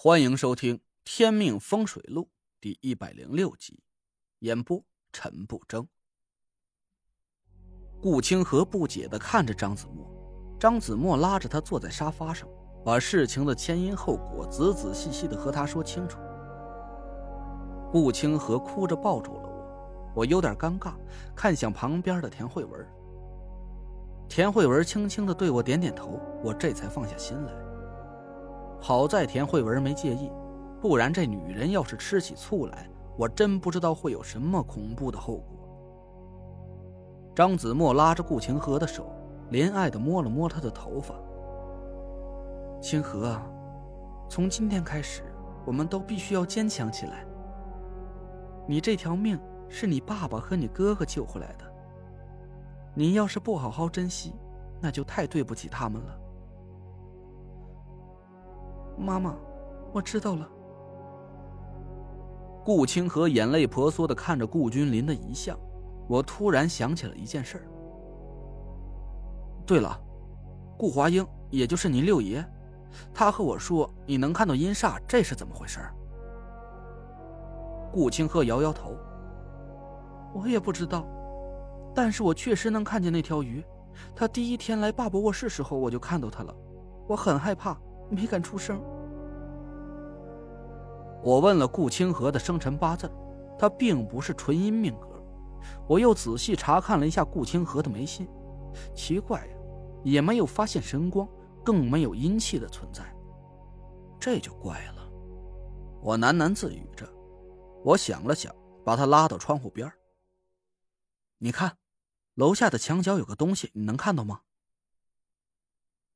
欢迎收听《天命风水录》第一百零六集，演播陈不争。顾清河不解的看着张子墨，张子墨拉着他坐在沙发上，把事情的前因后果仔仔细细的和他说清楚。顾清河哭着抱住了我，我有点尴尬，看向旁边的田慧文。田慧文轻轻的对我点点头，我这才放下心来。好在田慧文没介意，不然这女人要是吃起醋来，我真不知道会有什么恐怖的后果。张子墨拉着顾清河的手，怜爱的摸了摸他的头发。清河，从今天开始，我们都必须要坚强起来。你这条命是你爸爸和你哥哥救回来的，你要是不好好珍惜，那就太对不起他们了。妈妈，我知道了。顾清河眼泪婆娑的看着顾君临的遗像，我突然想起了一件事。对了，顾华英，也就是您六爷，他和我说你能看到阴煞，这是怎么回事？顾清河摇摇头，我也不知道，但是我确实能看见那条鱼。他第一天来爸爸卧室时候，我就看到他了，我很害怕。没敢出声。我问了顾清河的生辰八字，他并不是纯阴命格。我又仔细查看了一下顾清河的眉心，奇怪呀，也没有发现神光，更没有阴气的存在。这就怪了。我喃喃自语着。我想了想，把他拉到窗户边你看，楼下的墙角有个东西，你能看到吗？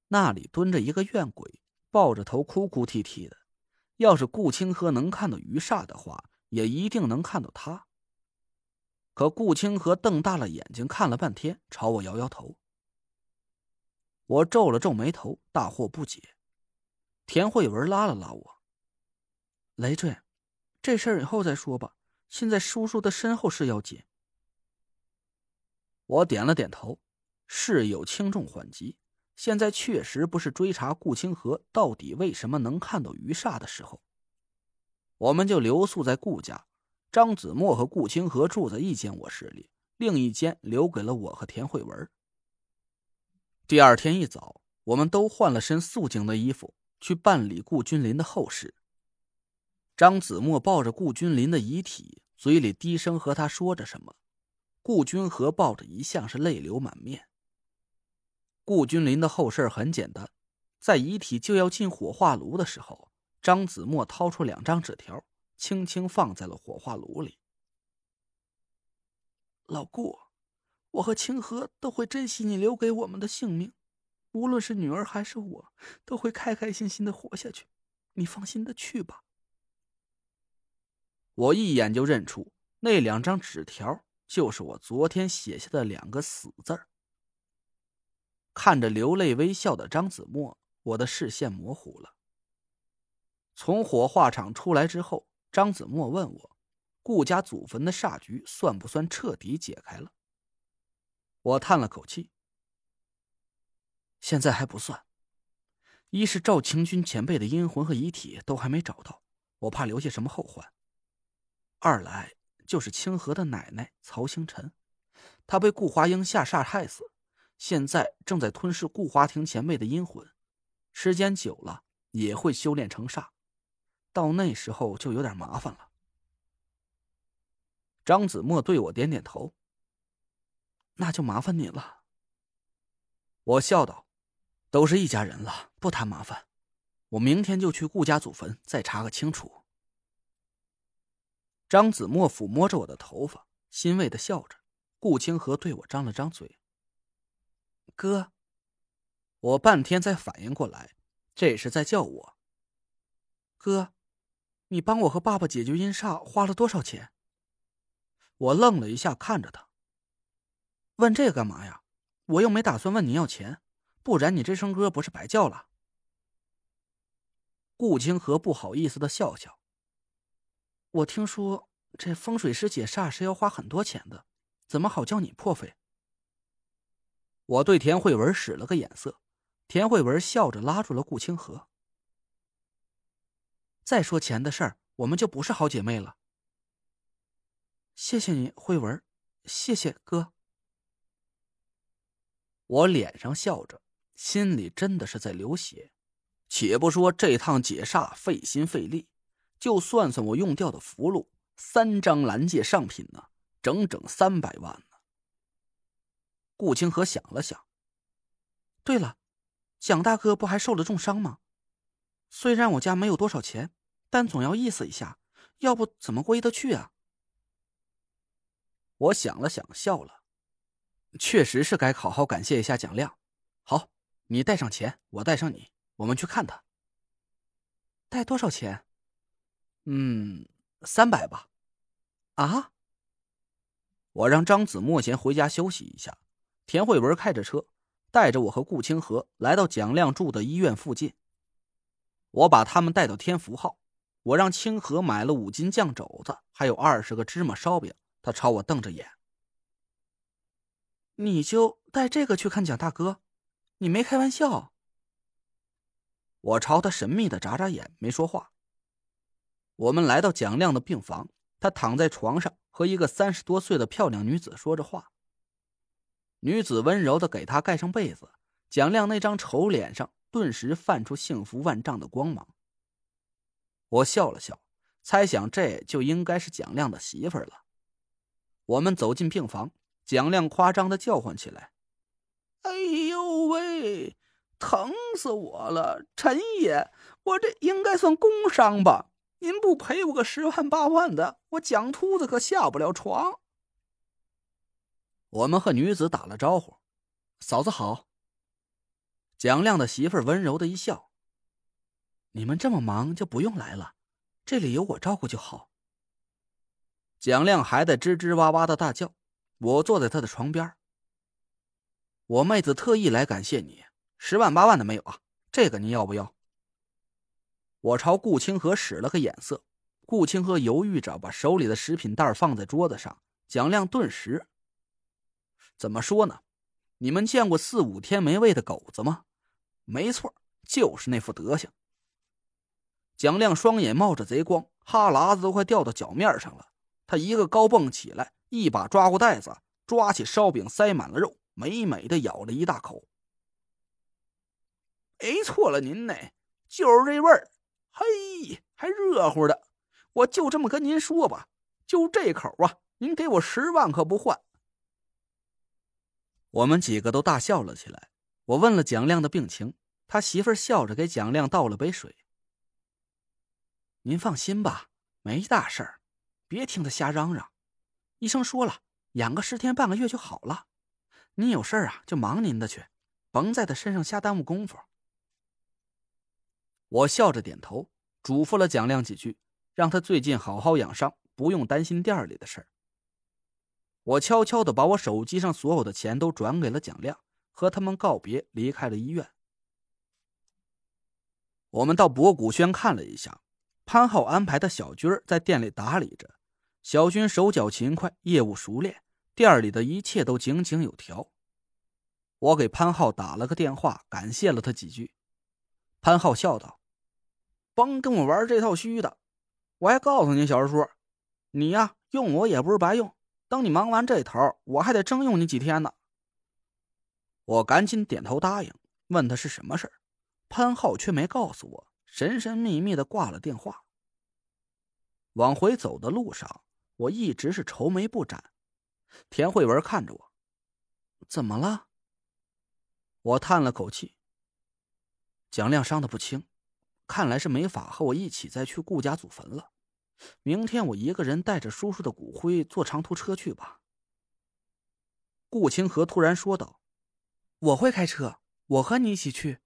那里蹲着一个怨鬼。抱着头哭哭啼啼的，要是顾清河能看到余煞的话，也一定能看到他。可顾清河瞪大了眼睛看了半天，朝我摇摇头。我皱了皱眉头，大惑不解。田慧文拉了拉我：“累赘，这事儿以后再说吧。现在叔叔的身后事要紧。”我点了点头，事有轻重缓急。现在确实不是追查顾清河到底为什么能看到余煞的时候，我们就留宿在顾家。张子墨和顾清河住在一间卧室里，另一间留给了我和田慧文。第二天一早，我们都换了身素净的衣服，去办理顾君临的后事。张子墨抱着顾君临的遗体，嘴里低声和他说着什么。顾君和抱着遗像，是泪流满面。顾君临的后事很简单，在遗体就要进火化炉的时候，张子墨掏出两张纸条，轻轻放在了火化炉里。老顾，我和清河都会珍惜你留给我们的性命，无论是女儿还是我，都会开开心心的活下去。你放心的去吧。我一眼就认出那两张纸条就是我昨天写下的两个死字儿。看着流泪微笑的张子墨，我的视线模糊了。从火化场出来之后，张子墨问我：“顾家祖坟的煞局算不算彻底解开了？”我叹了口气：“现在还不算。一是赵清军前辈的阴魂和遗体都还没找到，我怕留下什么后患；二来就是清河的奶奶曹星辰，她被顾华英下煞害死。”现在正在吞噬顾华庭前辈的阴魂，时间久了也会修炼成煞，到那时候就有点麻烦了。张子墨对我点点头，那就麻烦你了。我笑道：“都是一家人了，不谈麻烦。我明天就去顾家祖坟再查个清楚。”张子墨抚摸着我的头发，欣慰的笑着。顾清河对我张了张嘴。哥，我半天才反应过来，这是在叫我。哥，你帮我和爸爸解决阴煞花了多少钱？我愣了一下，看着他，问这干嘛呀？我又没打算问你要钱，不然你这声哥不是白叫了。顾清河不好意思的笑笑。我听说这风水师解煞是要花很多钱的，怎么好叫你破费？我对田慧文使了个眼色，田慧文笑着拉住了顾清河。再说钱的事儿，我们就不是好姐妹了。谢谢你，慧文，谢谢哥。我脸上笑着，心里真的是在流血。且不说这趟解煞费心费力，就算算我用掉的符箓，三张蓝界上品呢，整整三百万。顾清河想了想，对了，蒋大哥不还受了重伤吗？虽然我家没有多少钱，但总要意思一下，要不怎么过意得去啊？我想了想，笑了。确实是该好好感谢一下蒋亮。好，你带上钱，我带上你，我们去看他。带多少钱？嗯，三百吧。啊？我让张子墨先回家休息一下。田慧文开着车，带着我和顾清河来到蒋亮住的医院附近。我把他们带到天福号，我让清河买了五斤酱肘子，还有二十个芝麻烧饼。他朝我瞪着眼。你就带这个去看蒋大哥？你没开玩笑？我朝他神秘的眨眨眼，没说话。我们来到蒋亮的病房，他躺在床上，和一个三十多岁的漂亮女子说着话。女子温柔的给他盖上被子，蒋亮那张丑脸上顿时泛出幸福万丈的光芒。我笑了笑，猜想这就应该是蒋亮的媳妇儿了。我们走进病房。蒋亮夸张的叫唤起来：“哎呦喂，疼死我了！陈爷，我这应该算工伤吧？您不赔我个十万八万的，我蒋秃子可下不了床。”我们和女子打了招呼：“嫂子好。”蒋亮的媳妇温柔的一笑：“你们这么忙，就不用来了，这里有我照顾就好。”蒋亮还在吱吱哇哇的大叫。我坐在他的床边。我妹子特意来感谢你，十万八万的没有啊？这个你要不要？我朝顾清河使了个眼色，顾清河犹豫着把手里的食品袋放在桌子上。蒋亮顿时，怎么说呢？你们见过四五天没喂的狗子吗？没错，就是那副德行。蒋亮双眼冒着贼光，哈喇子都快掉到脚面上了。他一个高蹦起来。一把抓过袋子，抓起烧饼，塞满了肉，美美的咬了一大口。没错了，您呢？就是这味儿，嘿，还热乎的。我就这么跟您说吧，就这口啊，您给我十万可不换。我们几个都大笑了起来。我问了蒋亮的病情，他媳妇笑着给蒋亮倒了杯水。您放心吧，没大事儿，别听他瞎嚷嚷。医生说了，养个十天半个月就好了。您有事啊，就忙您的去，甭在他身上瞎耽误功夫。我笑着点头，嘱咐了蒋亮几句，让他最近好好养伤，不用担心店里的事儿。我悄悄的把我手机上所有的钱都转给了蒋亮，和他们告别，离开了医院。我们到博古轩看了一下，潘浩安排的小军在店里打理着。小军手脚勤快，业务熟练，店里的一切都井井有条。我给潘浩打了个电话，感谢了他几句。潘浩笑道：“甭跟我玩这套虚的，我还告诉你，小叔，你呀用我也不是白用。等你忙完这头，我还得征用你几天呢。”我赶紧点头答应，问他是什么事儿。潘浩却没告诉我，神神秘秘的挂了电话。往回走的路上。我一直是愁眉不展，田慧文看着我，怎么了？我叹了口气。蒋亮伤的不轻，看来是没法和我一起再去顾家祖坟了。明天我一个人带着叔叔的骨灰坐长途车去吧。顾清河突然说道：“我会开车，我和你一起去。”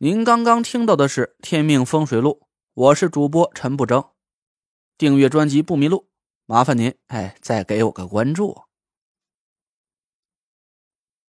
您刚刚听到的是《天命风水录》。我是主播陈不争，订阅专辑不迷路，麻烦您哎，再给我个关注。